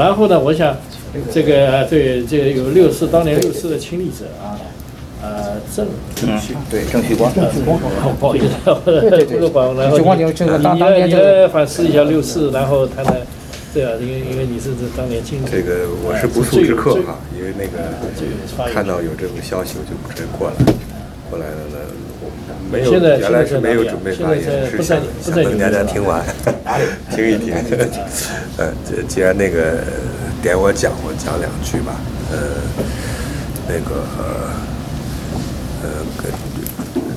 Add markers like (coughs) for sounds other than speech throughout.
然后呢，我想这个对这个有六四当年六四的亲历者啊，呃，郑嗯，对，郑旭光，郑旭光，不好意思，对对对。不光，然后郑旭光就这个当你当年这个你来反思一下六四，然后谈谈，对啊，因为因为你是这当年亲历者，这个我是不速之客哈，因为那个看到有这种消息，我就直接过来。过来了呢，我没有现在原来是没有准备发言，在是想等大家听完，(laughs) 听一听。(laughs) 呃，这既然那个点我讲，我讲两句吧。呃，那个呃，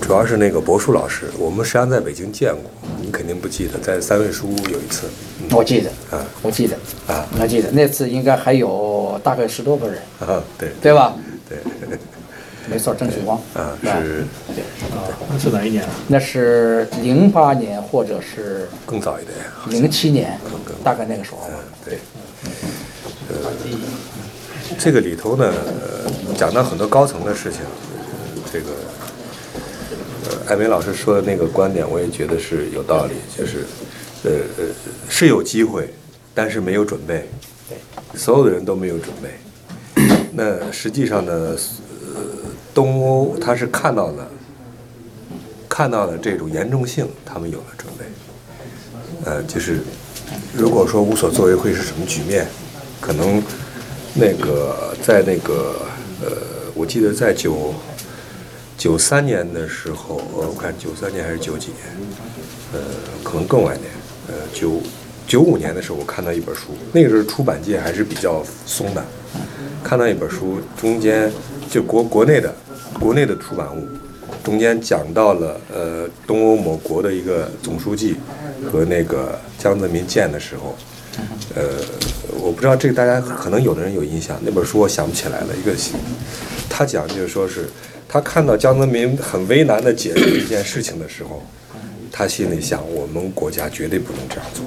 主要是那个博树老师，我们实际上在北京见过，你肯定不记得，在三味书屋有一次。嗯我记得，啊我记得，啊我记得那次应该还有大概十多个人，啊，对对吧？对没错，郑旭光啊吧是对，啊，那是哪一年啊？那是零八年或者是更早一点。零七年，大概那个时候吧。对，呃，这个里头呢，呃，讲到很多高层的事情，呃这个，呃，艾梅老师说的那个观点，我也觉得是有道理，就是，呃呃，是有机会，但是没有准备，所有的人都没有准备。那实际上呢，呃，东欧他是看到了，看到了这种严重性，他们有了准备。呃，就是如果说无所作为会是什么局面？可能那个在那个呃，我记得在九九三年的时候，呃我看九三年还是九几年，呃，可能更晚点，呃，九九五年的时候，我看到一本书，那个时候出版界还是比较松的，看到一本书，中间就国国内的国内的出版物，中间讲到了呃东欧某国的一个总书记和那个江泽民见的时候，呃，我不知道这个大家可能有的人有印象，那本书我想不起来了。一个他讲就是说是他看到江泽民很为难的解释一件事情的时候，他心里想我们国家绝对不能这样做。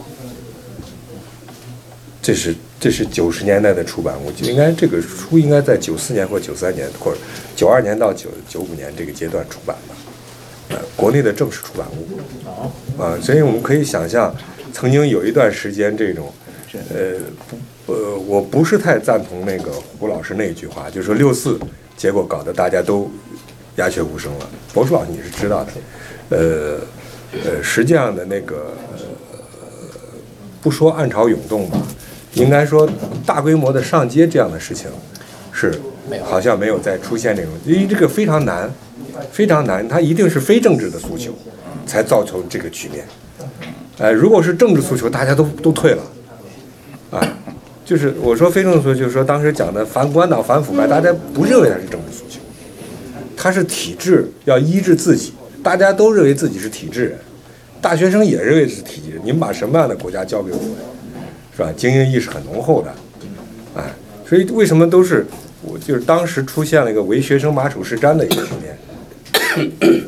这是这是九十年代的出版物，就应该这个书应该在九四年或九三年或者九二年到九九五年这个阶段出版的，呃，国内的正式出版物。啊，所以我们可以想象，曾经有一段时间这种，呃，不，呃，我不是太赞同那个胡老师那句话，就是说六四，结果搞得大家都鸦雀无声了。博叔老师你是知道的，呃，呃，实际上的那个，呃，不说暗潮涌动吧，应该说大规模的上街这样的事情，是好像没有再出现这种，因为这个非常难，非常难，它一定是非政治的诉求。才造成这个局面。呃，如果是政治诉求，大家都都退了，啊，就是我说非政治诉求，就是说当时讲的反共产党、反腐败，大家不认为它是政治诉求，它是体制要医治自己，大家都认为自己是体制人，大学生也认为是体制人，你们把什么样的国家交给我们，是吧？精英意识很浓厚的，哎，所以为什么都是我就是当时出现了一个唯学生马首是瞻的一个局面。(coughs)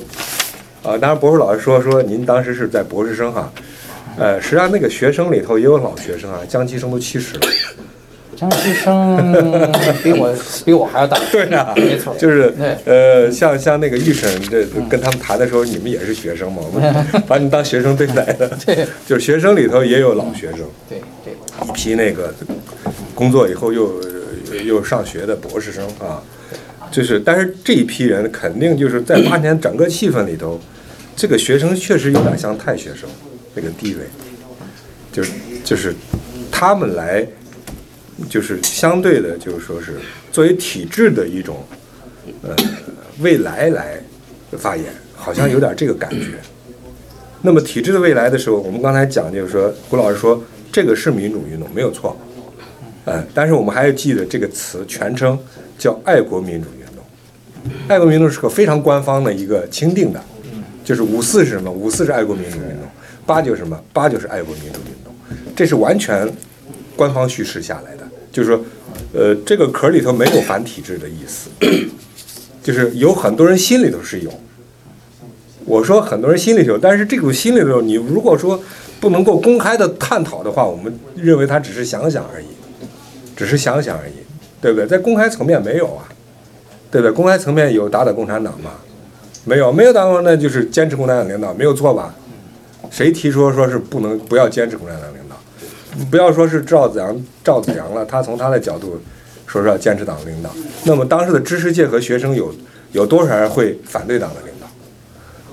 啊，当然，博士老师说说您当时是在博士生哈，呃，实际上那个学生里头也有老学生啊，江其生都七十了。江西生比我 (laughs) 比我还要大，对啊，没错，就是对呃，像像那个预审这跟他们谈的时候，你们也是学生嘛，我们 (laughs) 把你当学生对待的。对，就是学生里头也有老学生，对对，一批那个工作以后又又上学的博士生啊。就是，但是这一批人肯定就是在八年整个气氛里头，这个学生确实有点像太学生那个地位，就是就是他们来，就是相对的，就是说是作为体制的一种呃未来来发言，好像有点这个感觉。那么体制的未来的时候，我们刚才讲就是说，胡老师说这个是民主运动没有错，呃，但是我们还要记得这个词全称叫爱国民主运动。爱国民主是个非常官方的一个钦定的，就是五四是什么？五四是爱国民主运动，八九什么？八九是爱国民主运动，这是完全官方叙事下来的。就是说，呃，这个壳里头没有反体制的意思，就是有很多人心里头是有。我说很多人心里有，但是这种心里头，你如果说不能够公开的探讨的话，我们认为他只是想想而已，只是想想而已，对不对？在公开层面没有啊。对不对？公开层面有打倒共产党吗？没有，没有打倒，那就是坚持共产党领导，没有错吧？谁提出说是不能不要坚持共产党领导？不要说是赵子阳，赵子阳了，他从他的角度说是要坚持党的领导。那么当时的知识界和学生有有多少人会反对党的领导？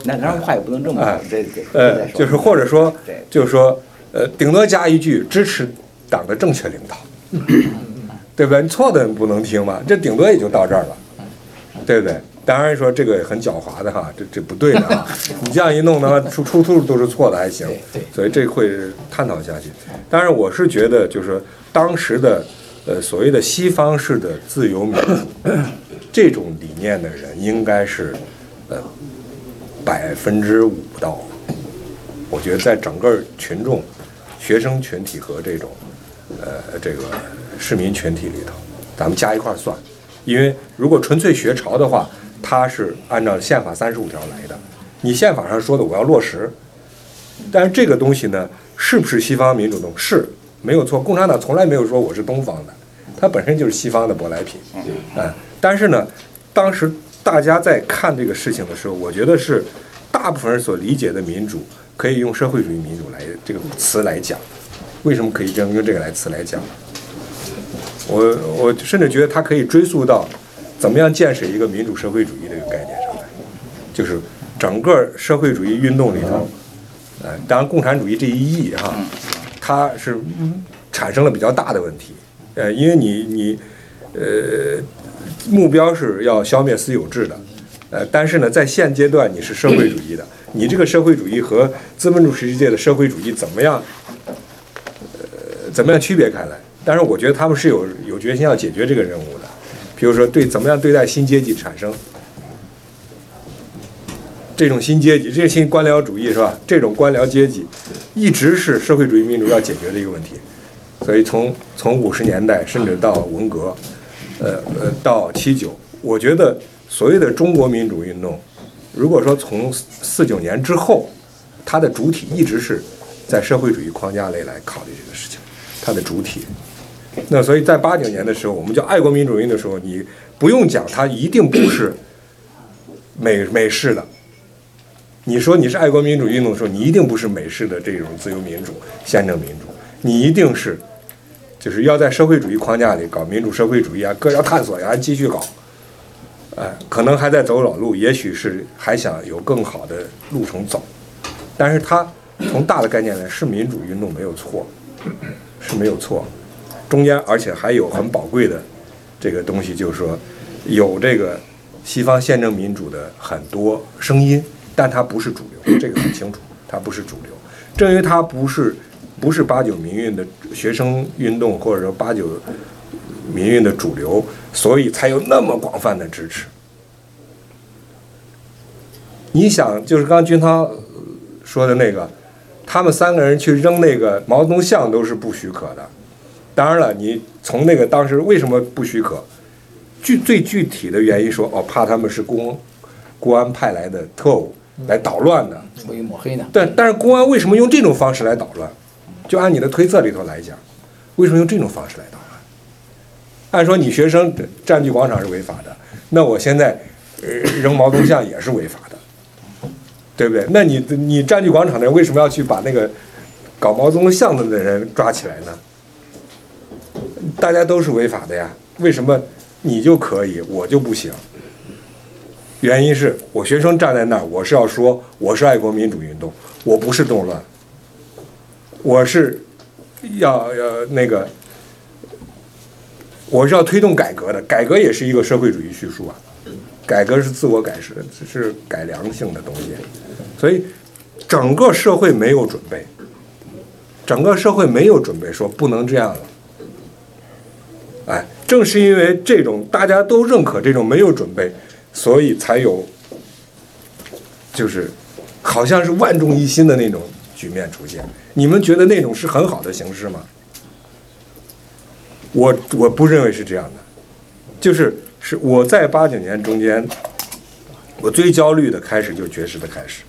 那当然话也不能这么哎说，这这呃就是或者说对，就是说，呃，顶多加一句支持党的正确领导，(laughs) 对不对？你错的不能听嘛，这顶多也就到这儿了，对不对？当然说这个很狡猾的哈，这这不对的啊！(laughs) 你这样一弄的话，出出处都是错的还行，所以这会探讨下去。当然，我是觉得就是说当时的呃所谓的西方式的自由民主 (coughs) 这种理念的人，应该是呃百分之五不到。我觉得在整个群众、学生群体和这种呃这个市民群体里头，咱们加一块儿算，因为如果纯粹学潮的话，它是按照宪法三十五条来的。你宪法上说的我要落实，但是这个东西呢，是不是西方民主动是没有错。共产党从来没有说我是东方的，它本身就是西方的舶来品。嗯，但是呢，当时大家在看这个事情的时候，我觉得是大部分人所理解的民主，可以用社会主义民主来这个词来讲。为什么可以这样用这个来词来讲？我我甚至觉得它可以追溯到怎么样建设一个民主社会主义这个概念上来，就是整个社会主义运动里头，呃，当然共产主义这一役哈，它是产生了比较大的问题，呃，因为你你呃目标是要消灭私有制的，呃，但是呢，在现阶段你是社会主义的，你这个社会主义和资本主义世界的社会主义怎么样，呃，怎么样区别开来？但是我觉得他们是有有决心要解决这个任务的，比如说对怎么样对待新阶级产生这种新阶级，这个新官僚主义是吧？这种官僚阶级一直是社会主义民主要解决的一个问题。所以从从五十年代甚至到文革，呃呃到七九，我觉得所谓的中国民主运动，如果说从四九年之后，它的主体一直是在社会主义框架内来考虑这个事情，它的主体。那所以在八九年的时候，我们叫爱国民主运动的时候，你不用讲，它一定不是美美式的。你说你是爱国民主运动的时候，你一定不是美式的这种自由民主、宪政民主，你一定是就是要在社会主义框架里搞民主社会主义啊，各要探索呀，继续搞，哎，可能还在走老路，也许是还想有更好的路程走，但是它从大的概念来是民主运动没有错，是没有错，中间而且还有很宝贵的这个东西，就是说有这个西方宪政民主的很多声音，但它不是主流，这个很清楚，它不是主流。正因为它不是不是八九民运的学生运动，或者说八九民运的主流，所以才有那么广泛的支持。你想，就是刚刚军涛呃说的那个，他们三个人去扔那个毛泽东像都是不许可的。当然了，你从那个当时为什么不许可？具最具体的原因说，哦，怕他们是公公安派来的特务来捣乱的。出于抹黑呢？对但是公安为什么用这种方式来捣乱？就按你的推测里头来讲，为什么用这种方式来捣乱？按说你学生占据广场是违法的，那我现在扔毛泽东像也是违法的，对不对？那你你占据广场的人为什么要去把那个搞毛泽东像的的人抓起来呢？大家都是违法的呀，为什么你就可以，我就不行？原因是我学生站在那儿，我是要说我是爱国民主运动，我不是动乱，我是要要那个，我是要推动改革的，改革也是一个社会主义叙述啊，改革是自我改是是改良性的东西，所以整个社会没有准备，整个社会没有准备说不能这样了。哎，正是因为这种大家都认可这种没有准备，所以才有，就是好像是万众一心的那种局面出现。你们觉得那种是很好的形式吗？我我不认为是这样的，就是是我在八九年中间，我最焦虑的开始就是绝食的开始。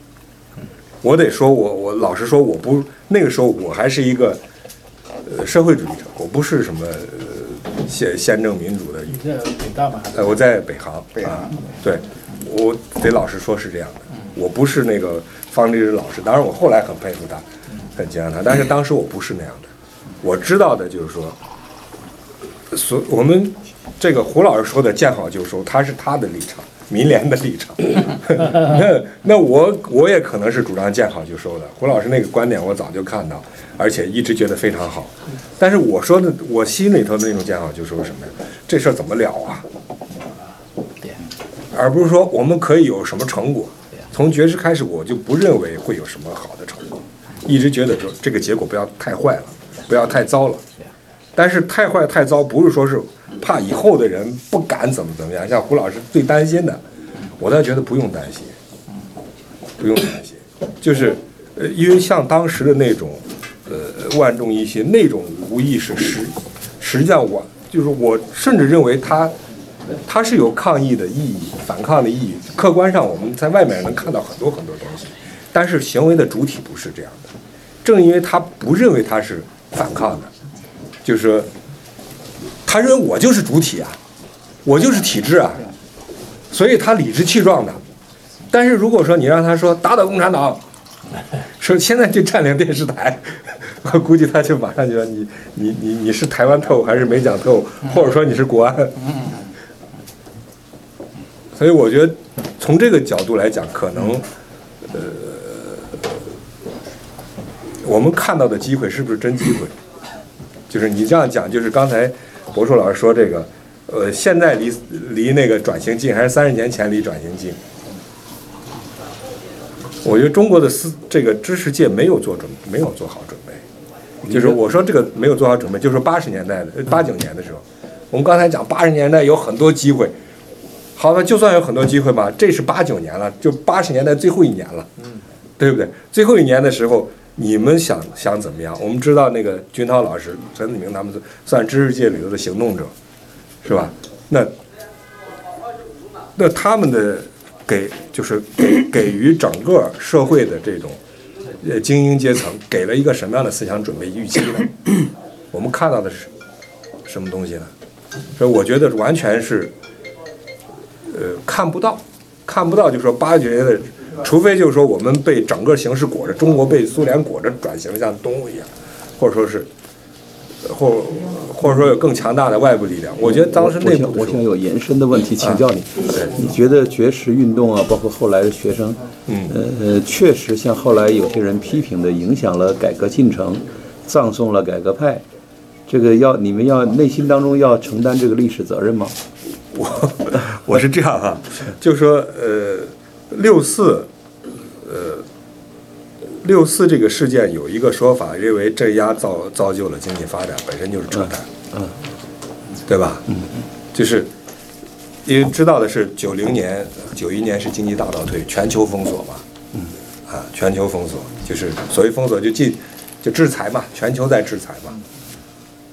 我得说我我老实说我不那个时候我还是一个呃社会主义者，我不是什么。呃宪宪政民主的，你在北大吗？呃，我在北航，北航啊，对，我得老实说是这样的，我不是那个方励之老师，当然我后来很佩服他，很敬仰他，但是当时我不是那样的，我知道的就是说，所我们这个胡老师说的见好就收，他是他的立场，民联的立场。(laughs) 那那我我也可能是主张见好就收的。胡老师那个观点我早就看到，而且一直觉得非常好。但是我说的我心里头的那种见好就收是什么呀？这事儿怎么了啊？而不是说我们可以有什么成果。从爵士开始，我就不认为会有什么好的成果，一直觉得说这个结果不要太坏了，不要太糟了。但是太坏太糟，不是说是怕以后的人不敢怎么怎么样。像胡老师最担心的，我倒觉得不用担心，不用担心，就是呃，因为像当时的那种呃万众一心那种无意识，实实际上我就是我甚至认为他。它是有抗议的意义、反抗的意义。客观上，我们在外面能看到很多很多东西，但是行为的主体不是这样的。正因为他不认为他是反抗的，就是说，他认为我就是主体啊，我就是体制啊，所以他理直气壮的。但是如果说你让他说打倒共产党，说现在就占领电视台，我估计他就马上就说你你你你是台湾特务还是美蒋特务，或者说你是国安。所以我觉得，从这个角度来讲，可能，呃，我们看到的机会是不是真机会？就是你这样讲，就是刚才博硕老师说这个，呃，现在离离那个转型近，还是三十年前离转型近？我觉得中国的思这个知识界没有做准，没有做好准备。就是我说这个没有做好准备，就是八十年代的八九年的时候，我们刚才讲八十年代有很多机会。好了，就算有很多机会吧，这是八九年了，就八十年代最后一年了，对不对？最后一年的时候，你们想想怎么样？我们知道那个军涛老师、陈子明他们算知识界里头的行动者，是吧？那那他们的给就是给给予整个社会的这种呃精英阶层给了一个什么样的思想准备预期呢？(coughs) 我们看到的是什么东西呢？所以我觉得完全是。呃，看不到，看不到，就说八九年的，除非就是说我们被整个形势裹着，中国被苏联裹着转型像东欧一样，或者说是，或或者说有更强大的外部力量。我觉得当时内部，我想有延伸的问题请教你，你觉得绝食运动啊，包括后来的学生，嗯，呃，确实像后来有些人批评的，影响了改革进程，葬送了改革派，这个要你们要内心当中要承担这个历史责任吗？我 (laughs) 我是这样哈，就说呃六四，呃六四这个事件有一个说法，认为镇压造造就了经济发展，本身就是扯淡，嗯，对吧？嗯，就是因为知道的是九零年、九一年是经济大倒退，全球封锁嘛，嗯，啊，全球封锁就是所谓封锁就禁就制裁嘛，全球在制裁嘛，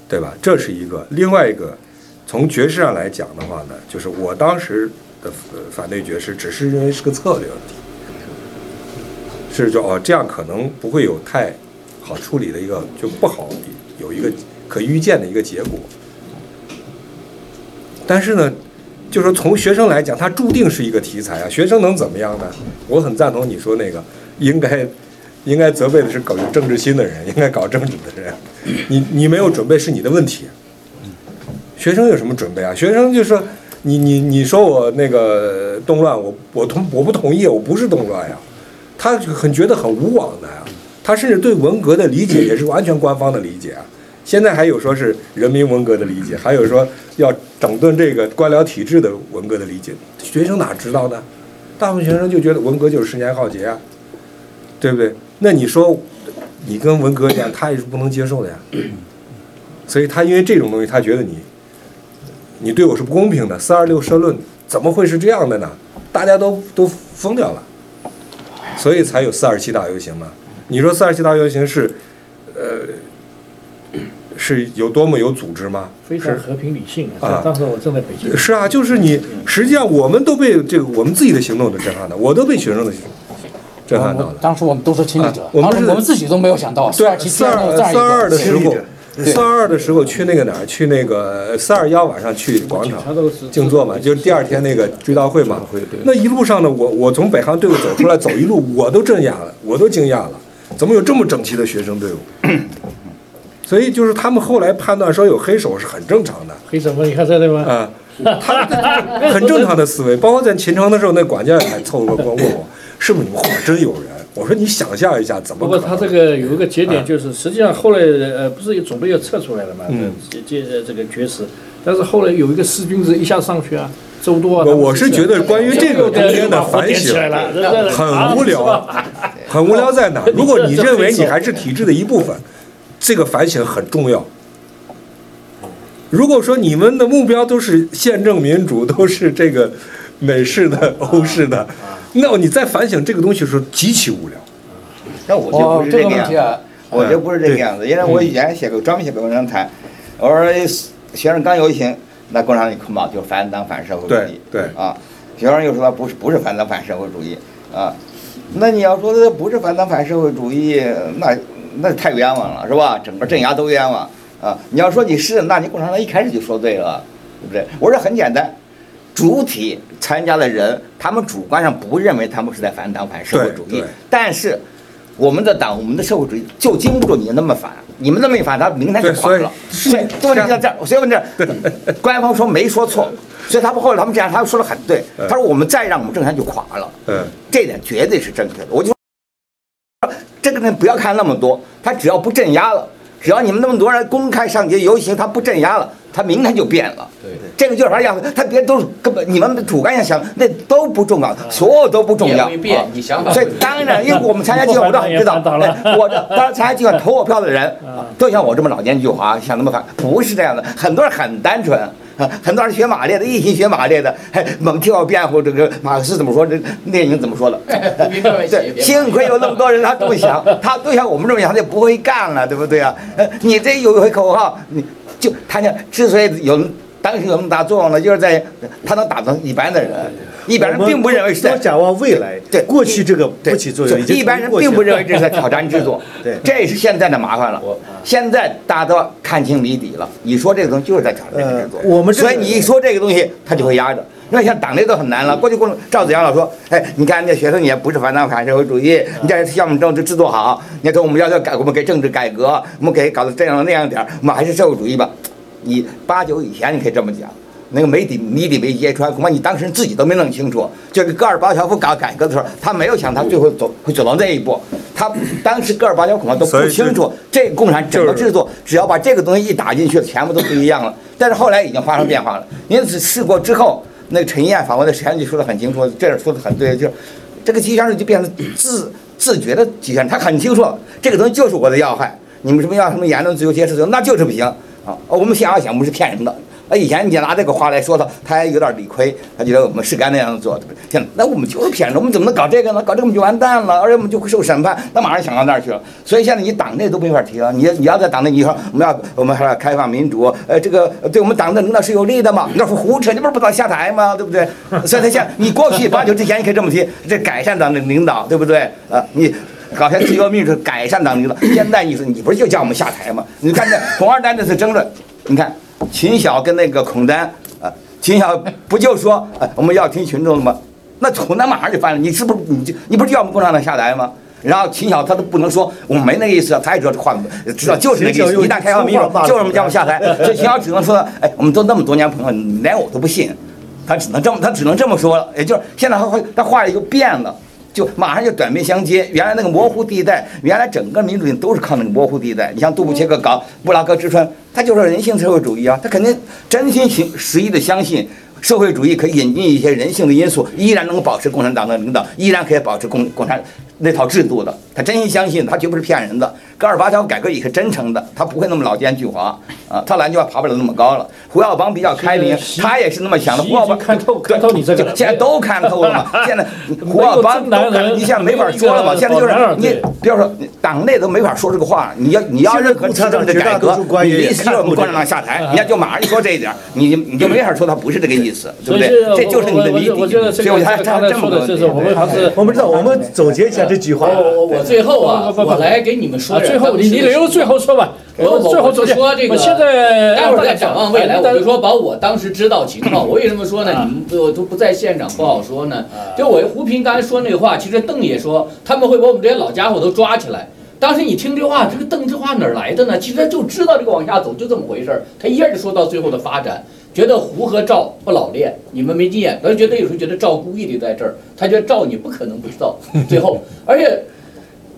对吧？这是一个，另外一个。从爵士上来讲的话呢，就是我当时的反对爵士，只是认为是个策略问题，是说哦这样可能不会有太好处理的一个就不好有一个可预见的一个结果。但是呢，就说从学生来讲，他注定是一个题材啊，学生能怎么样呢？我很赞同你说那个，应该应该责备的是搞有政治心的人，应该搞政治的人，你你没有准备是你的问题。学生有什么准备啊？学生就说：“你你你说我那个动乱，我我同我不同意，我不是动乱呀。”他很觉得很无往的呀。他甚至对文革的理解 (coughs) 也是完全官方的理解啊。现在还有说是人民文革的理解，还有说要整顿这个官僚体制的文革的理解。学生哪知道呢？大部分学生就觉得文革就是十年浩劫啊，对不对？那你说你跟文革一样，他也是不能接受的呀。所以他因为这种东西，他觉得你。你对我是不公平的，四二六社论怎么会是这样的呢？大家都都疯掉了，所以才有四二七大游行嘛。你说四二七大游行是，呃，是有多么有组织吗？非常和平理性啊！当时我正在北京。是啊，就是你，实际上我们都被这个我们自己的行动都震撼的，我都被学生的震撼到了。当时我们都是亲历者，我们我们自己都没有想到四二七四二四二的时候。四二二的时候去那个哪儿？去那个四二幺晚上去广场静坐嘛，就是第二天那个追悼会嘛。那一路上呢，我我从北航队伍走出来，走一路我都震讶了，我都惊讶了，怎么有这么整齐的学生队伍？(coughs) 所以就是他们后来判断说有黑手是很正常的黑什么？你看这对吗？啊，他很正常的思维。包括在秦城的时候，那管家还凑过来问我，是不是你们后面真有人？我说你想象一下，怎么不过？他这个有一个节点，就是实际上后来呃不是准备要撤出来了嘛，嗯这这这个绝食，但是后来有一个四君子一下上去啊，周多啊，我我是觉得关于这个中间的反省很无聊，很无聊在哪？(laughs) 如果你认为你还是体制的一部分，这个反省很重要。如果说你们的目标都是宪政民主，都是这个美式的、欧式的，那你在反省这个东西的时候极其无聊。那我就哦不是，这这个个样子，我就不是这个样子，因为我以前写过专门写过文章谈，我说学生刚游行，那共产党一捆绑就反党反社会主义，对对啊，学生又说不是不是反党反社会主义啊，那你要说他不是反党反社会主义，那那太冤枉了是吧？整个镇压都冤枉啊！你要说你是，那你共产党一开始就说对了，对不对？我说很简单。主体参加的人，他们主观上不认为他们是在反党反社会主义但是我们的党，我们的社会主义就经不住你那么反，你们那么一反，他明天就垮了。所以问题在这儿，所以问题在这儿，官方说没说错，所以他们后来他们这样，他们说的很对。他说我们再让我们政权就垮了，嗯，这点绝对是正确的。我就说，这个人不要看那么多，他只要不镇压了，只要你们那么多人公开上街游行，他不镇压了，他明天就变了。对这个就是啥样子？他别都是根本你们的主观上想那都不重要，所有都不重要。变你想法所以当然，因为我们参加计划，我都很知道，哎我这当然参加计划投我票的人，啊都像我这么老奸巨猾，想那么反，不是这样的。很多人很单纯。啊，很多人学马列的，一心学马列的，还猛替我辩护这个马克思怎么说，这列宁怎么说的？(laughs) 对，幸亏有那么多人，他都想，他都像我们这么想，他就不会干了，对不对啊？呃你这有一回口号，你就他讲，之所以有当时有那么大作用呢，就是在他能打动一般的人，一般人并不认为是在展望未来，对过去这个不起作用，一般人并不认为这是在挑战制作，(laughs) 对这是现在的麻烦了。现在大家都看清谜底了，你说这个东西就是在挑战制度。呃我们这个所以你一说这个东西，他就会压着。那像党内都很难了，过去共赵子阳老说，哎，你看那学生也不是反党反社会主义，你这项目政治制度好，你看我们要要改，我们给政治改革，我们给搞得这样那样点儿，我们还是社会主义吧。你八九以前你可以这么讲。那个谜底谜底没揭穿，恐怕你当事人自己都没弄清楚。就是戈尔巴乔夫搞改革的时候，他没有想他最后走会走到那一步。他当时戈尔巴乔夫恐怕都不清楚，这个共产整个制度，只要把这个东西一打进去，全部都不一样了。但是后来已经发生变化了。因此试过之后，那个陈燕访问的时间就说得很清楚，这儿说得很对，就是这个集权制就变成自自觉的集权，他很清楚这个东西就是我的要害。你们什么要什么言论自由、结社自由，那就是不行啊！我们想要想，我们是骗人的。那，以前你拿这个话来说他，他还有点理亏，他觉得我们是该那样做的。现在，那我们就是骗人，我们怎么能搞这个呢？搞这个我们就完蛋了，而且我们就会受审判，那马上想到那儿去了。所以现在你党内都没法提了，你你要在党内，你说我们要我们还要开放民主，呃，这个对我们党的领导是有利的嘛？那是胡扯，你不是不早下台吗？对不对？所以他现在你过去八九之前你可以这么提，这改善党的领导，对不对？啊，你。搞些自由民主，改善党领导。现在你说你不是就叫我们下台吗？你看这孔二丹这次争论，你看秦晓跟那个孔丹啊，秦晓不就说啊我们要听群众的吗？那孔丹马上就翻了，你是不是你就你不是叫我们共产党下台吗？然后秦晓他都不能说我们没那个意思，他也知道这话知道就是那个意思。一旦开放民主，就是我们叫我们下台。所以秦晓只能说，哎，我们都那么多年朋友，你连我都不信，他只能这么他只能这么说了。也就是现在他会他话又变了。就马上就短兵相接，原来那个模糊地带，原来整个民主性都是靠那个模糊地带。你像杜布切克搞布拉格之春，他就是人性社会主义啊，他肯定真心行实意的相信社会主义可以引进一些人性的因素，依然能够保持共产党的领导，依然可以保持共共产那套制度的。他真心相信，他绝不是骗人的。戈尔巴乔夫改革也是真诚的，他不会那么老奸巨猾啊，他篮球爬不了那么高了。胡耀邦比较开明，他也是那么想的。胡耀邦看透看透你这个，现在都看透了嘛。(laughs) 现在胡耀邦都看，你现在没法说了嘛。现在就是你，比如说党内都没法说这个话。你要你要任何政治的改革，你意思就是我们共产党下台，人家就马上一说这一点，你你就没法说他不是这个意思，对不对？这就是你的谜底。所以我才刚才说的就是我们还是我们知道，我们总结一下这句话。我我最后啊，我来给你们说最后你你留最后说吧。我最后就说这个，现在待会儿再展望未来，我就说把我当时知道情况。(clears throat) 我为什么说呢？你们都都不在现场，不好说呢。就我胡平刚才说那个话，其实邓也说他们会把我们这些老家伙都抓起来。当时你听这话，这个邓这话哪儿来的呢？其实他就知道这个往下走就这么回事儿，他一下就说到最后的发展，觉得胡和赵不老练，你们没经验，他觉得有时候觉得赵故意的在这儿，他觉得赵你不可能不知道，最后而且。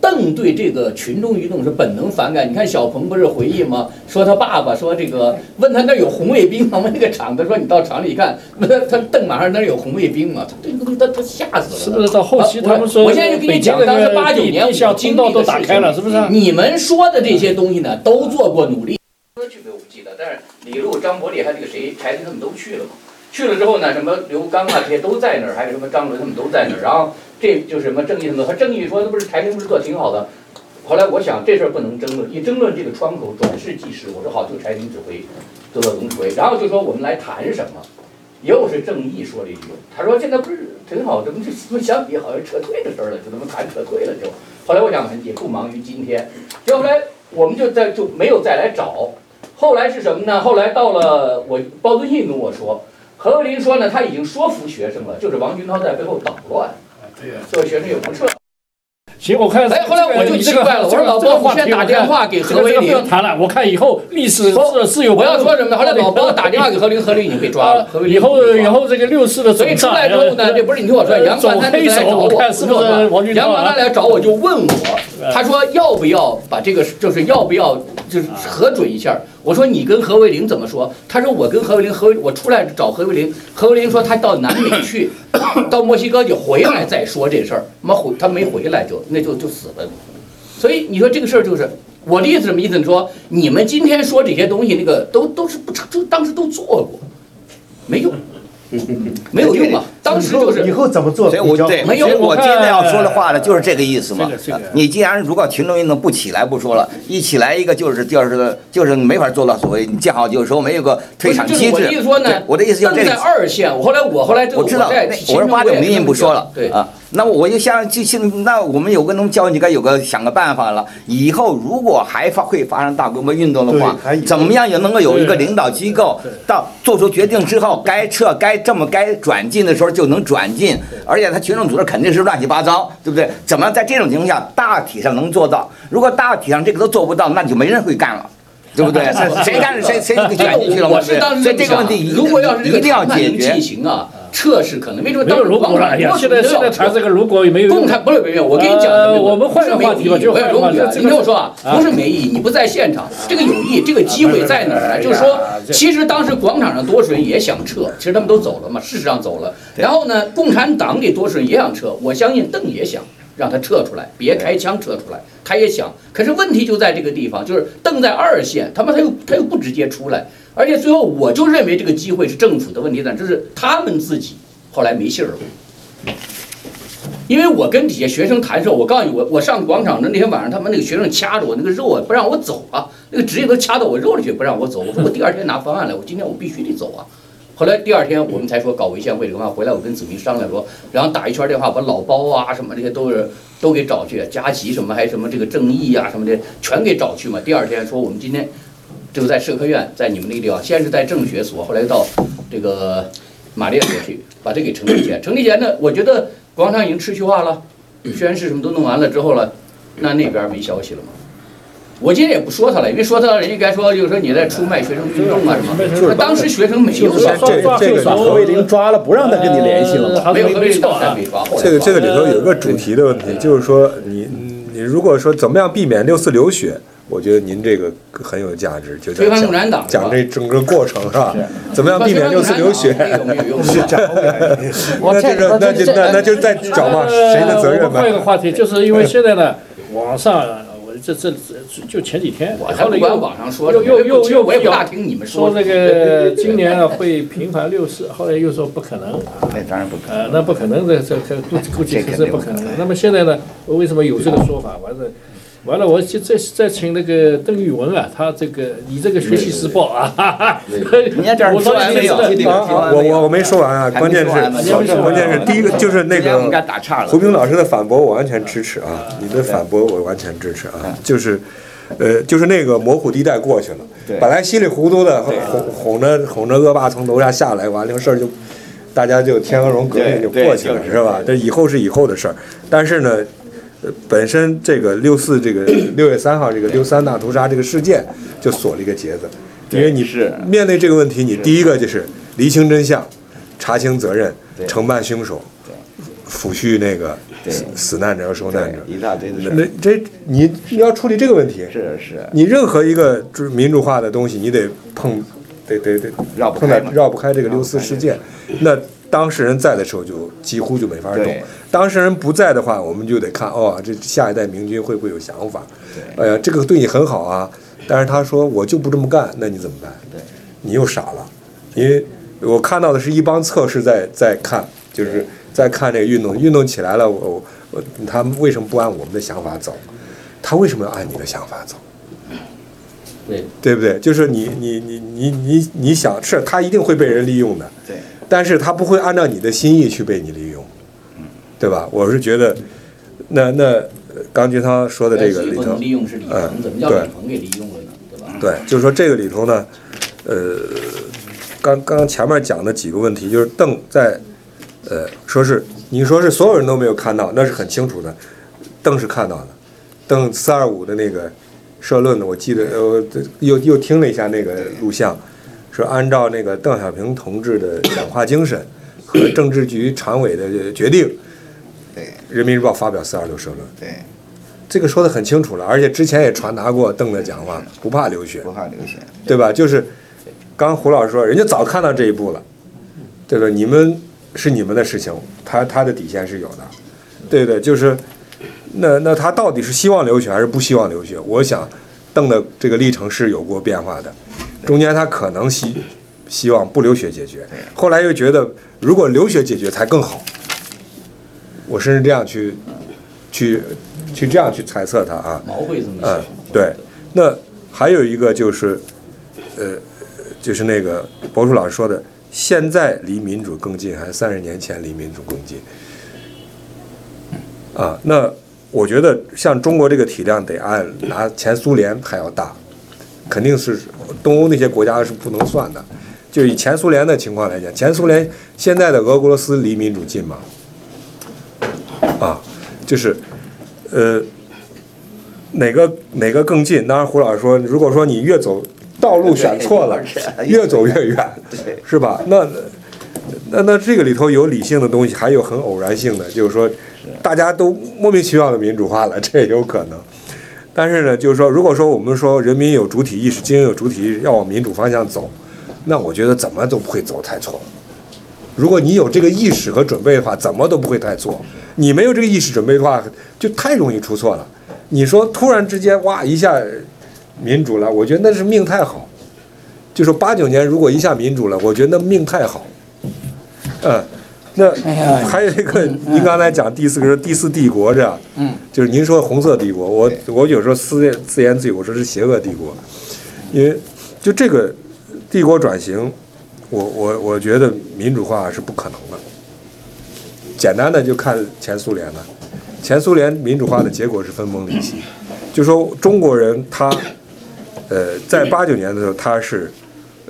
邓对这个群众运动是本能反感。你看小鹏不是回忆吗？说他爸爸说这个问他那儿有红卫兵吗？问那个厂，子说你到厂里一看，(laughs) 那他邓马上那儿有红卫兵吗？他这个东西他他吓死了。是不是到后期啊他们说我现在就跟你讲，当时八九年我经历通道都打的事情开了，是不是？你们说的这些东西呢，都做过努力。歌剧没有我不记得，但是李璐、张伯礼还有那个谁，柴进他们都去了嘛。去了之后呢，什么刘刚啊这些都在那儿，还有什么张伦他们都在那儿。然后这就是什么正义什么，他正义说那不是柴进不是做挺好的。后来我想这事儿不能争论，一争论这个窗口转世即逝。我说好，就柴进指挥，做到总指挥。然后就说我们来谈什么，又是正义说了一句，他说现在不是挺好，怎么这怎么相比好像撤退的事儿了，就怎么谈撤退了就。后来我想也不忙于今天，结果后来我们就在就没有再来找。后来是什么呢？后来到了我包敦信跟我说，何为林说呢，他已经说服学生了，就是王军涛在背后捣乱，对呀。所以学生也不撤。行，我看。哎，后来我就奇怪了，我说老包，你先打电话给何为林不要林。谈了，我看以后历史是是有。我要说什么呢？后来老包打电话给何林，何林已经被抓了。以后以后这个六四的所以出来之后呢，这不是你听我说，杨广他来找我，走黑手我看是不是王军涛啊杨广他来找我就问我，他说要不要把这个，就是要不要就是核准一下。我说你跟何为林怎么说？他说我跟何为林，何我出来找何为林，何为林说他到南美去，(coughs) 到墨西哥就回来再说这事儿。妈回他没回来就那就就死了。所以你说这个事儿就是我的意思什么意思？你说你们今天说这些东西，那个都都是不成，就当时都做过，没用，(laughs) 没有用啊。当时就是以后怎么做所以我对，没有所以我今天要说的话呢，就是这个意思嘛。你既然如果群众运动不起来不说了，一起来一个就是就是就是没法做到所谓你建好就收，没有个退场机制我的意思说呢对，我的意思就是在个。二线，我后来我后来这个我知道，我说八九民运不说了，对啊，那么我就想就现那我们有个能教你该有个想个办法了。以后如果还发会发生大规模运动的话怎么样也能够有一个领导机构到做出决定之后，该撤该这么该转进的时候就能转进，而且他群众组织肯定是乱七八糟，对不对？怎么样在这种情况下大体上能做到？如果大体上这个都做不到，那就没人会干了。对不对？(laughs) 谁干谁谁就卷进去了嘛？我是当时所以这个问题一如果要是一定要解决撤是可能没说没有如果了。哎呀，现在现在谈这个如果也没有共产不是没有，我跟你讲我们换个话题吧就换个话题你听我说啊，不是没意义，你不在现场，这个有意义，这个机会在哪儿呢？就是说，其实当时广场上多数人也想撤，其实他们都走了嘛，事实上走了。然后呢，共产党里多数人也想撤，我相信邓也想让他撤出来，别开枪撤出来，他也想。可是问题就在这个地方，就是邓在二线，他妈他又他又不直接出来，而且最后我就认为这个机会是政府的问题在哪，就是他们自己后来没信儿了。因为我跟底下学生谈的时候，我告诉你，我我上广场的那天晚上，他们那个学生掐着我那个肉啊，不让我走啊，那个职业都掐到我肉里去，不让我走。我说我第二天拿方案来，我今天我必须得走啊。后来第二天我们才说搞违宪会的话，回来我跟子明商量说，然后打一圈电话，把老包啊什么这些都是都给找去，佳琪什么还什么这个正义啊什么的全给找去嘛。第二天说我们今天这个在社科院，在你们那个地方，先是在政学所，后来到这个马列所去，把这给成立起来。成立起来呢，我觉得广场已经秩序化了，宣誓什么都弄完了之后了，那那边没消息了吗。我今天也不说他了，因为说他人家该说就是说你在出卖学生运动啊什么。就是当时学生没有就是啊，这个这个把何卫林抓了，不让他跟你联系了没有何卫林到没抓，后来这个这个里头有一个主题的问题，就是说你你如果说怎么样避免六四流血，我觉得您这个很有价值，就推翻讲共产党是讲这整个过程是吧？怎么样避免六四流血？这个没有用。(laughs) 那这个那就那那就再找嘛，谁的责任呃我们换一个？话题，就是因为现在呢，网上我这这这就前几天，我还不管后来又网上说，又又又又我也不大听你们说的这个 (laughs) 今年啊会频繁六四，后来又说不可能啊。那当然不可能。呃，那不可能的，这这估估计可是不可能的。那么现在呢，我为什么有这个说法？完了，完了，我就再再请那个邓玉文啊，他这个你这个学习时报啊，哈哈，我说完没有？我我我没说完啊，关键是关键是第一个就是那个胡。平老师的反驳，我完全支持啊！你的反驳我完全支持啊！就是，呃，就是那个模糊地带过去了，本来稀里糊涂的哄哄着哄着恶霸从楼下下来，完了事儿就大家就天鹅绒革命就过去了，是吧？这以后是以后的事儿，但是呢。呃本身这个六四这个 (coughs) 六月三号这个六三大屠杀这个事件就锁了一个结子，因为你是。面对这个问题，你第一个就是厘清真相，查清责任，对。惩办凶手，抚恤那个死死难者和受难者。一大堆的事那，这你你要处理这个问题，是是，你任何一个就是民主化的东西，你得碰，得得得绕不开绕不开这个六四事件。那当事人在的时候就几乎就没法动，当事人不在的话，我们就得看哦，这下一代明君会不会有想法？哎呀，这个对你很好啊，但是他说我就不这么干，那你怎么办？你又傻了，因为我看到的是一帮测试在在看，就是在看这个运动，运动起来了，我我我他们为什么不按我们的想法走？他为什么要按你的想法走？对，对不对？就是你你你你你你想是他一定会被人利用的，对，但是他不会按照你的心意去被你利用，对吧？我是觉得，那那呃刚军涛说的这个里头不能，利用是李嗯鹏，怎么叫对李鹏给利用了呢？对吧？对，就是说这个里头呢，呃，刚刚刚前面讲的几个问题，就是邓在，呃，说是你说是所有人都没有看到，那是很清楚的，邓是看到的，邓四二五的那个社论呢，我记得呃又又听了一下那个录像，是按照那个邓小平同志的讲话精神和政治局常委的决定，对人民日报发表四二六社论，对，这个说的很清楚了，而且之前也传达过邓的讲话，不怕流血。不怕流血，对吧？就是刚胡老师说，人家早看到这一步了，对吧？你们是你们的事情，他他的底线是有的，对不对？就是那那他到底是希望流血还是不希望流血？我想邓的这个历程是有过变化的，中间他可能希希望不流血解决，后来又觉得如果流血解决才更好。我甚至这样去去去这样去猜测他啊，毛会这么嗯。，对。那还有一个就是，呃，就是那个博树老师说的，现在离民主更近，还是三十年前离民主更近？啊，那我觉得像中国这个体量得按拿前苏联还要大，肯定是东欧那些国家是不能算的。就以前苏联的情况来讲，前苏联现在的俄国斯离民主近吗？啊，就是，呃，哪个哪个更近？当然，胡老师说，如果说你越走道路选错了，越走越远，是吧？那那那这个里头有理性的东西，还有很偶然性的，就是说大家都莫名其妙的民主化了，这也有可能。但是呢，就是说，如果说我们说人民有主体意识，精英有主体意识，要往民主方向走，那我觉得怎么都不会走太错。如果你有这个意识和准备的话，怎么都不会太错。你没有这个意识准备的话，就太容易出错了。你说突然之间哇一下民主了，我觉得那是命太好。就说八九年如果一下民主了，我觉得那命太好。嗯，那 (laughs) 还有一个，您刚才讲第四个是第四帝国这样，嗯，就是您说红色帝国，我我有时候自言自言自语，我说是邪恶帝国，因为就这个帝国转型，我我我觉得民主化是不可能的。简单的就看前苏联了，前苏联民主化的结果是分崩离析，就说中国人他，呃，在八九年的时候他是，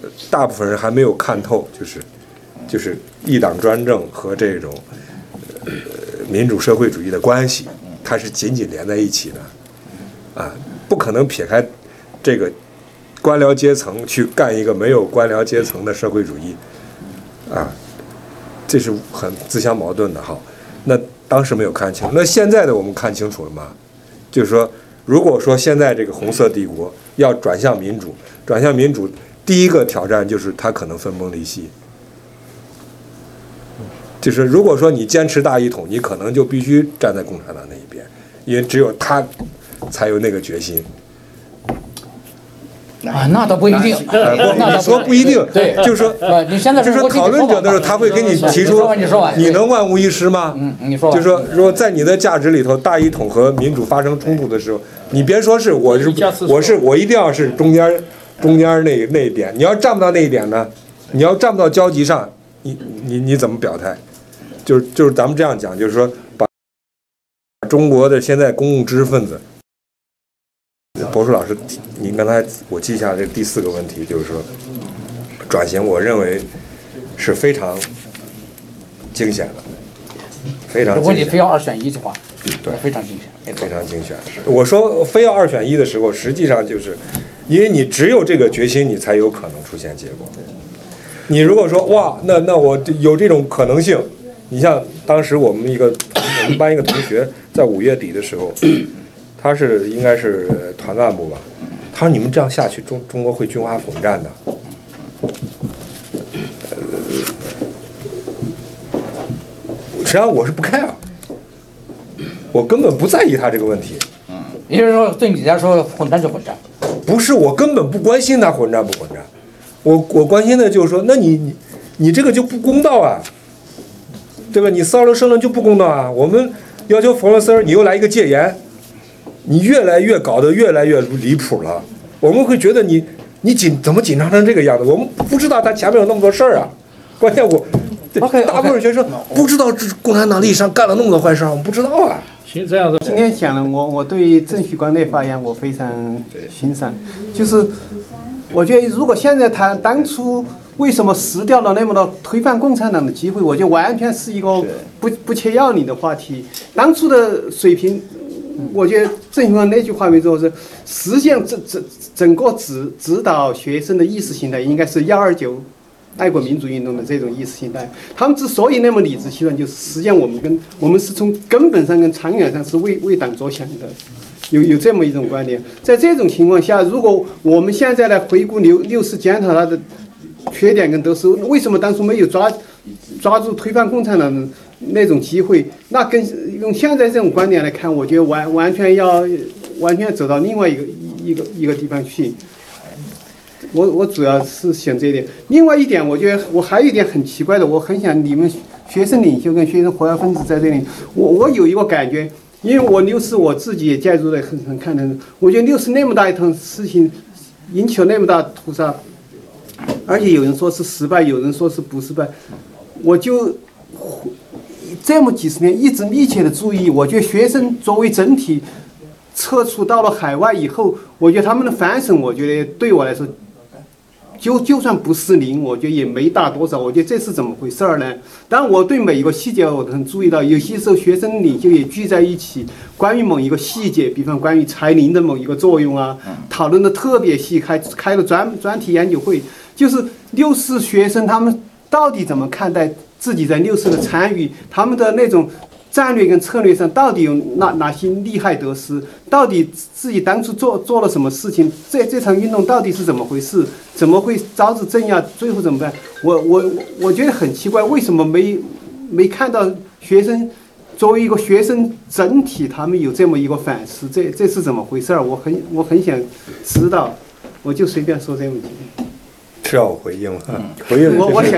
呃大部分人还没有看透，就是就是一党专政和这种呃民主社会主义的关系，它是紧紧连在一起的，啊，不可能撇开这个官僚阶层去干一个没有官僚阶层的社会主义，啊，这是很自相矛盾的哈。那当时没有看清，那现在的我们看清楚了吗？就是说，如果说现在这个红色帝国要转向民主，转向民主，第一个挑战就是它可能分崩离析。就是如果说你坚持大一统，你可能就必须站在共产党那一边，因为只有他才有那个决心。啊，那倒不一定。呃，不，那倒你说不一定，对，就是说，呃，你现在就是说讨论者的时候，他会给你提出你说，你说，你能万无一失吗？嗯，你说，就是说，如果在你的价值里头，大一统和民主发生冲突的时候，你别说是我是我是我一定要是中间中间那那一点，你要站不到那一点呢，你要站不到交集上，你你你怎么表态？就是就是咱们这样讲，就是说把中国的现在公共知识分子，博士老师，您刚才我记下这第四个问题，就是说转型，我认为是非常惊险的，非常如果你非要二选一的话，对非常惊险，非常惊险。我说非要二选一的时候，实际上就是，因为你只有这个决心，你才有可能出现结果。你如果说哇，那那我有这种可能性，你像当时我们一个我们班一个同学在五月底的时候，他是应该是团干部吧，他说你们这样下去，中中国会军阀混战的。实际上我是不 care，我根本不在意他这个问题。也就是说，对你来说，混战就混战。不是我根本不关心他混战不混战，我我关心的就是说，那你你你这个就不公道啊，对吧？你骚扰声论就不公道啊！我们要求冯乐丝儿，你又来一个戒严，你越来越搞得越来越离谱了。我们会觉得你你紧怎么紧张成这个样子？我们不知道他前面有那么多事儿啊。(laughs) 关键我 OK，OK 大部分学生不知道这共产党历史上干了那么多坏事儿，我们不知道啊。行，这样子，今天讲了，我我对郑旭光的发言我非常欣赏，就是我觉得如果现在谈当初为什么失掉了那么多推翻共产党的机会，我觉得完全是一个不不切要领的话题。当初的水平，我觉得郑旭光那句话没错是，实际上整整整个指指导学生的意识形态应该是幺二九。爱国民主运动的这种意识形态，他们之所以那么理直气壮，就是实际上我们跟我们是从根本上跟长远上是为为党着想的，有有这么一种观点。在这种情况下，如果我们现在来回顾六六四检讨它的缺点跟得失，为什么当初没有抓抓住推翻共产党的那种机会？那跟用现在这种观点来看，我觉得完完全要完全走到另外一个一个一个地方去。我我主要是想这一点。另外一点，我觉得我还有一点很奇怪的，我很想你们学生领袖跟学生活跃分子在这里，我我有一个感觉，因为我六四我自己也介入的很很看的，我觉得六四那么大一趟事情，引起了那么大屠杀，而且有人说是失败，有人说是不失败，我就这么几十年一直密切的注意，我觉得学生作为整体撤出到了海外以后，我觉得他们的反省，我觉得对我来说。就就算不是零，我觉得也没大多少。我觉得这是怎么回事儿呢？当然，我对每一个细节我都很注意到。有些时候，学生领袖也聚在一起，关于某一个细节，比方关于柴林的某一个作用啊，讨论的特别细，开开了专专题研究会。就是六四学生他们到底怎么看待自己在六四的参与，他们的那种。战略跟策略上到底有哪哪些利害得失？到底自己当初做做了什么事情？这这场运动到底是怎么回事？怎么会招致镇压？最后怎么办？我我我觉得很奇怪，为什么没没看到学生作为一个学生整体，他们有这么一个反思？这这是怎么回事儿？我很我很想知道，我就随便说这个问题。是要我回应了，回应我我是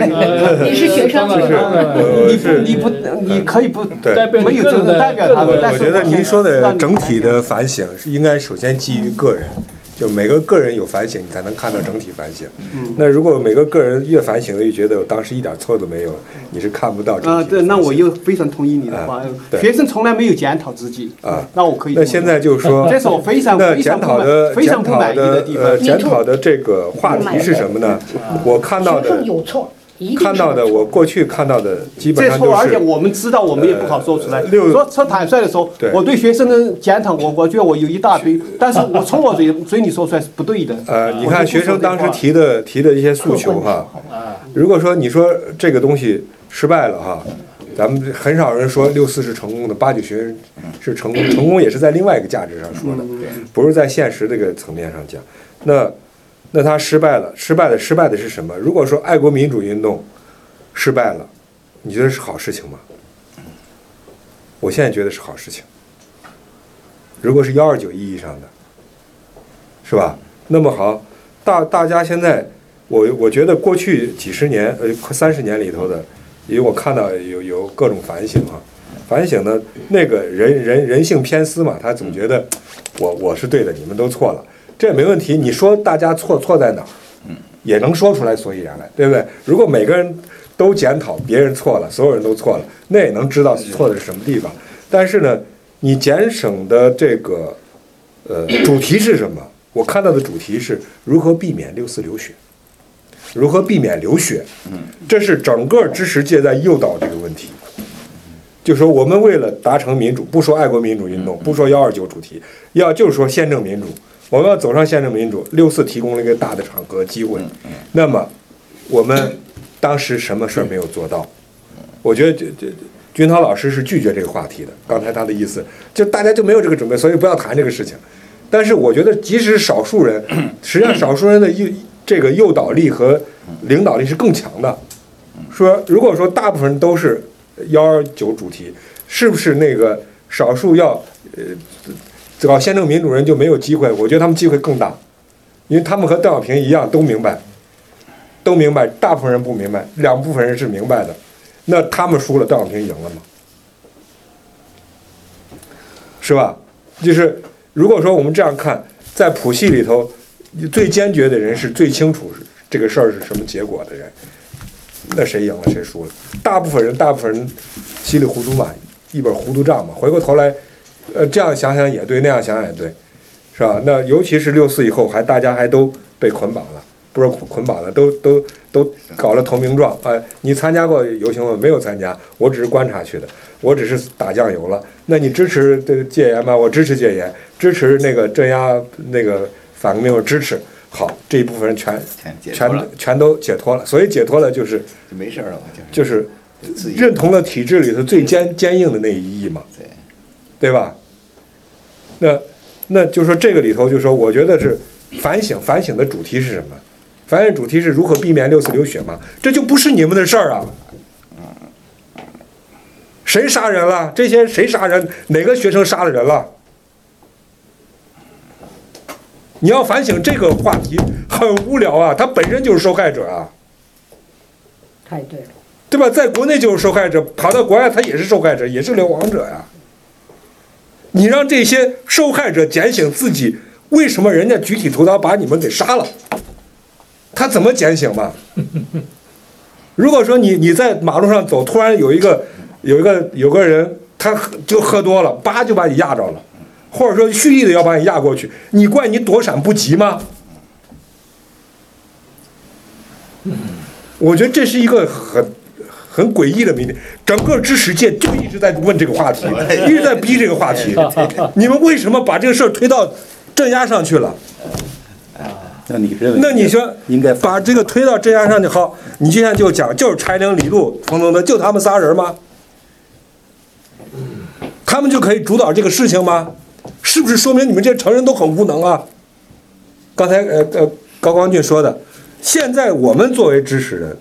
你是学生就是我你不你不你可以不对。没有资格代表他们，但是我觉得您说的整体的反省是应该首先基于个人，就每个个人有反省，你才能看到整体反省。嗯那如果每个个人越反省越觉得我当时一点错都没有，你是看不到整体的啊，对，那我又非常同意你的话啊。学生从来没有检讨自己啊，那我可以。那现在就是说，这是我非常那非常检讨的非常不满意检讨的的地方。呃检讨的这个话题是什么呢？我看到学的生有错，看到的，我过去看到的基本这错，上都而且我们知道，我们也不好说出来。说说坦率的说对，我对学生的检讨，我我觉得我有一大堆，但是我从我嘴嘴里说出来是不对的。呃，你看学生当时提的提的一些诉求哈，(laughs) 如果说你说这个东西失败了哈，咱们很少人说六四是成功的，八九学生是成功，成功也是在另外一个价值上说的，不是在现实这个层面上讲。那那他失败了，失败的失败的是什么？如果说爱国民主运动失败了，你觉得是好事情吗？我现在觉得是好事情。如果是幺二九意义上的，是吧？那么好，大大家现在，我我觉得过去几十年，呃，快三十年里头的，因为我看到有有各种反省啊，反省呢，那个人人人性偏私嘛，他总觉得我我是对的，你们都错了，这也没问题。你说大家错错在哪儿，嗯也能说出来所以然来，对不对？如果每个人都检讨别人错了，所有人都错了，那也能知道错的是什么地方。但是呢，你减省的这个呃主题是什么？我看到的主题是如何避免六四流血，如何避免流血，嗯这是整个知识界在诱导这个问题。就说我们为了达成民主，不说爱国民主运动，不说幺二九主题，要就是说宪政民主，我们要走上宪政民主。六四提供了一个大的场合机会，那么我们当时什么事儿没有做到？我觉得这这军涛老师是拒绝这个话题的。刚才他的意思就大家就没有这个准备，所以不要谈这个事情。但是我觉得，即使少数人，实际上少数人的诱这个诱导力和领导力是更强的。说如果说大部分人都是幺二九主题，是不是那个少数要呃搞宪政民主人就没有机会？我觉得他们机会更大，因为他们和邓小平一样都明白，都明白，大部分人不明白，两部分人是明白的。那他们输了，邓小平赢了吗？是吧？就是如果说我们这样看，在谱系里头，最坚决的人是最清楚这个事儿是什么结果的人，那谁赢了谁输了？大部分人，大部分人稀里糊涂嘛，一本糊涂账嘛。回过头来，呃，这样想想也对，那样想想也对，是吧？那尤其是六四以后，还大家还都被捆绑了，不是捆绑了，都都都搞了投名状。哎，你参加过游行吗？没有参加，我只是观察去的，我只是打酱油了。那你支持这个戒严吗？我支持戒严，支持那个镇压那个反革命，我支持。好，这一部分人全全全都解脱了。所以解脱了就是就没事儿了嘛，就是认同了体制里头最坚坚硬的那一翼嘛，对对吧？那那就说这个里头，就说我觉得是反省，反省的主题是什么？反省主题是如何避免六四流血嘛？这就不是你们的事儿啊！谁杀人了？这些谁杀人？哪个学生杀了人了？你要反省这个话题很无聊啊，他本身就是受害者啊。太对了，对吧？在国内就是受害者，跑到国外他也是受害者，也是流亡者呀。你让这些受害者检醒自己，为什么人家举起屠刀把你们给杀了？他怎么检醒嘛？如果说你你在马路上走，突然有一个有一个有个人他就喝多了，叭就把你压着了，或者说蓄意的要把你压过去，你怪你躲闪不及吗？我觉得这是一个很很诡异的谜底，整个知识界就一直在问这个话题，(laughs) 一直在逼这个话题。(laughs) 你们为什么把这个事儿推到镇压上去了？那你认为？那你说应该把这个推到镇压上去好，你现在就讲就是柴玲、李路、冯东德，就他们仨人吗？他们就可以主导这个事情吗？是不是说明你们这些成人都很无能啊？刚才呃呃高光俊说的，现在我们作为知识人，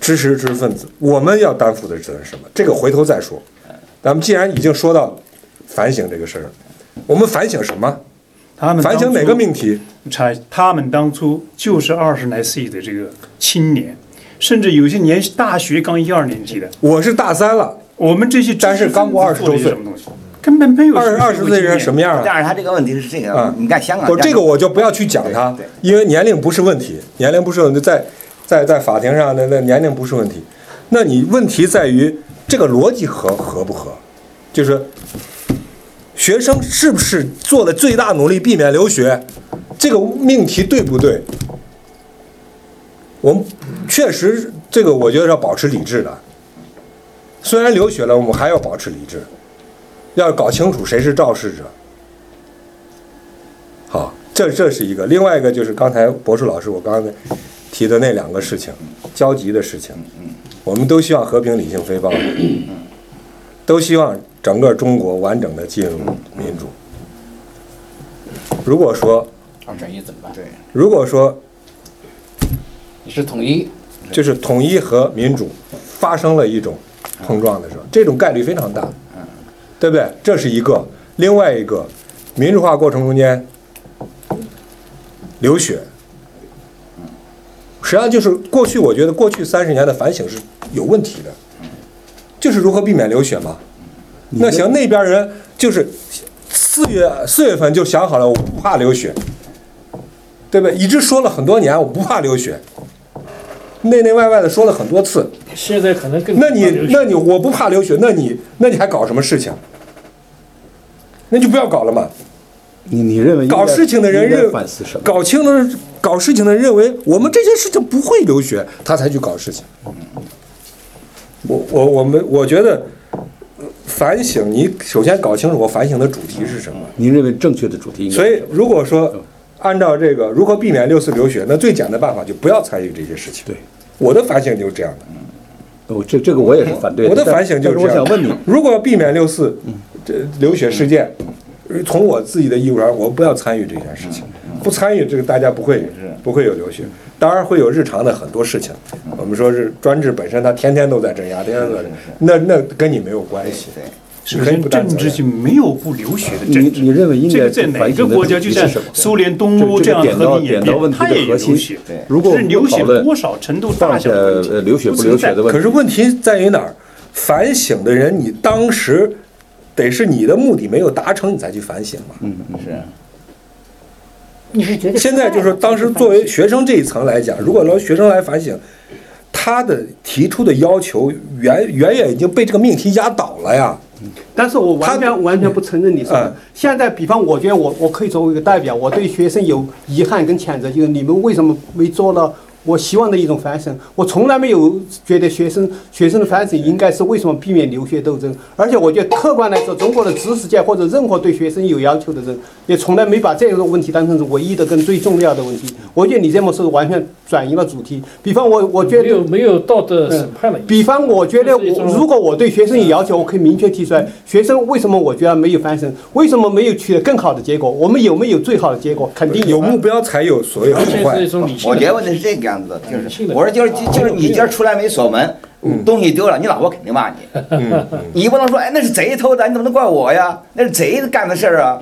知识知识分子，我们要担负的责任是什么？这个回头再说。咱们既然已经说到反省这个事儿，我们反省什么？他们反省哪个命题？他他们当初就是二十来岁的这个青年，甚至有些年大学刚一二年级的。我是大三了，我们这些但是刚过知识分子做了20周岁什么东西，根本没有二二十岁人什么样啊？但是他这个问题是这个啊，你看香港不，这个我就不要去讲它对对，因为年龄不是问题，年龄不是问题，在在在法庭上，那那年龄不是问题，那你问题在于这个逻辑合合不合，就是学生是不是做了最大努力避免留学，这个命题对不对？我们确实这个我觉得要保持理智的，虽然流血了，我们还要保持理智，要搞清楚谁是肇事者。好，这这是一个，另外一个就是刚才博士老师我刚才提的那两个事情，交集的事情，我们都希望和平、理性、非暴力，(clears throat) 都希望整个中国完整的进入民主。如果说，二选一怎么办？对，如果说你是统一，就是统一和民主发生了一种碰撞的时候，这种概率非常大，对不对？这是一个，另外一个，民主化过程中间流血，实际上就是过去我觉得过去三十年的反省是有问题的，就是如何避免流血嘛。那行，那边人就是四月四月份就想好了，我不怕流血，对不对？一直说了很多年，我不怕流血。内内外外的说了很多次，现在可能更那你那你我不怕流血，那你那你还搞什么事情？那就不要搞了嘛。你你认为搞事情的人认反思什么？搞清了搞事情的人认为我们这些事情不会流血，他才去搞事情。我我我们我觉得反省，你首先搞清楚我反省的主题是什么。您认为正确的主题应该？所以如果说按照这个如何避免六四流血，那最简单的办法就不要参与这些事情。对，我的反省就是这样的。哦，这这个我也是反对的。我的反省就是这样。是我想问你，如果要避免六四这流血事件，从我自己的义务上，我不要参与这件事情，不参与这个大家不会不会有流血。当然会有日常的很多事情，我们说是专制本身，它天天都在镇压，天天都在，那那跟你没有关系。首先，政治就没有不流血的你政治。你认为应该这个在哪个国家就在主题是什么？苏联东欧这样点到和平演变，点到问题它也有的核心流血。只是流血多少程度大小的问题呃流血不流血的问题，可是问题在于哪儿？反省的人，你当时得是你的目的没有达成，你才去反省嘛。嗯嗯是。你是觉得现在就是说，当时作为学生这一层来讲，如果让学生来反省，他的提出的要求远远远已经被这个命题压倒了呀。但是我完全完全不承认你说的嗯。现在，比方我觉得我我可以作为一个代表，我对学生有遗憾跟谴责，就是你们为什么没做到我希望的一种反省？我从来没有觉得学生学生的反省应该是为什么避免留学斗争，而且我觉得客观来说，中国的知识界或者任何对学生有要求的人，也从来没把这个问题当成是唯一的跟最重要的问题。我觉得你这么说完全转移了主题。比方我我觉得没有没有道德审判了。比方，我觉得我如果我对学生有要求，我可以明确提出来，学生为什么我觉得没有翻身，为什么没有取得更好的结果？我们有没有最好的结果？肯定有目标才有所谓好坏完全是一。种理性。我觉得问题是这个样子的，就是我说就是就是你今儿出来没锁门，东西丢了，你老婆肯定骂你。你不能说哎那是贼偷的，你怎么能怪我呀？那是贼干的事儿啊，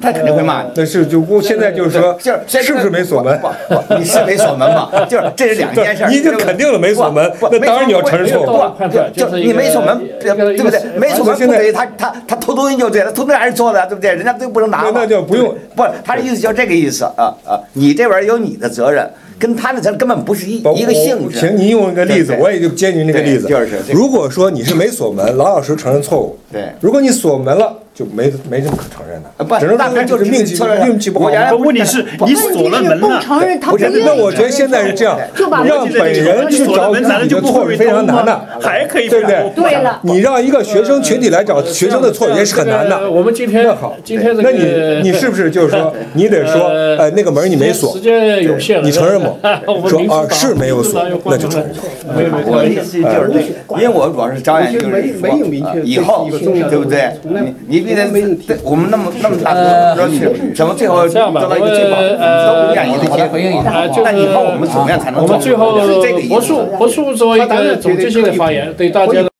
他肯定会骂你。但是就不现在就是说，就是是不是没锁门？不不，你是没锁门吗？就是这是两件事儿。(laughs) 你已经肯定了没锁门那当然你要承认错误不不就就你没锁门，对对不对？没锁门不对，他他他偷东西就对了，偷东西还是错的，对不对？人家都不能拿那就不用不，他的意思就这个意思啊啊！你这边有你的责任，跟他那层根本不是一不一个性质。行，您用一个例子我也就接您这个例子。就是如果说你是没锁门，老老实实承认错误。对如果你锁门了，就没没什么可承认的，只能说那就是命气运气不好我。原来问题是你锁了门不了，承认他不是，愿意那我觉得现在是这样，就把让本人去找自己的错是非常难的，还可以对不对？对了你让一个学生群体来找学生的错也是很难的。我们今天那好，今天这那你你是不是就是说，(laughs) 你得说，呃呃，那个门你没锁时，间有限，你承认不 (laughs) 说啊是没有锁那就承认我的意思就是这个，因为我主要是张眼就是没没有明确说，呃以后对不对？你你必须没人提得，我们那么那么大要去，怎么最后这样吧得到一个最好呃都不愿意的结果？那以后我们怎么样才能我们最后是这个意思博树博树做一个总结性的发言，对大家的。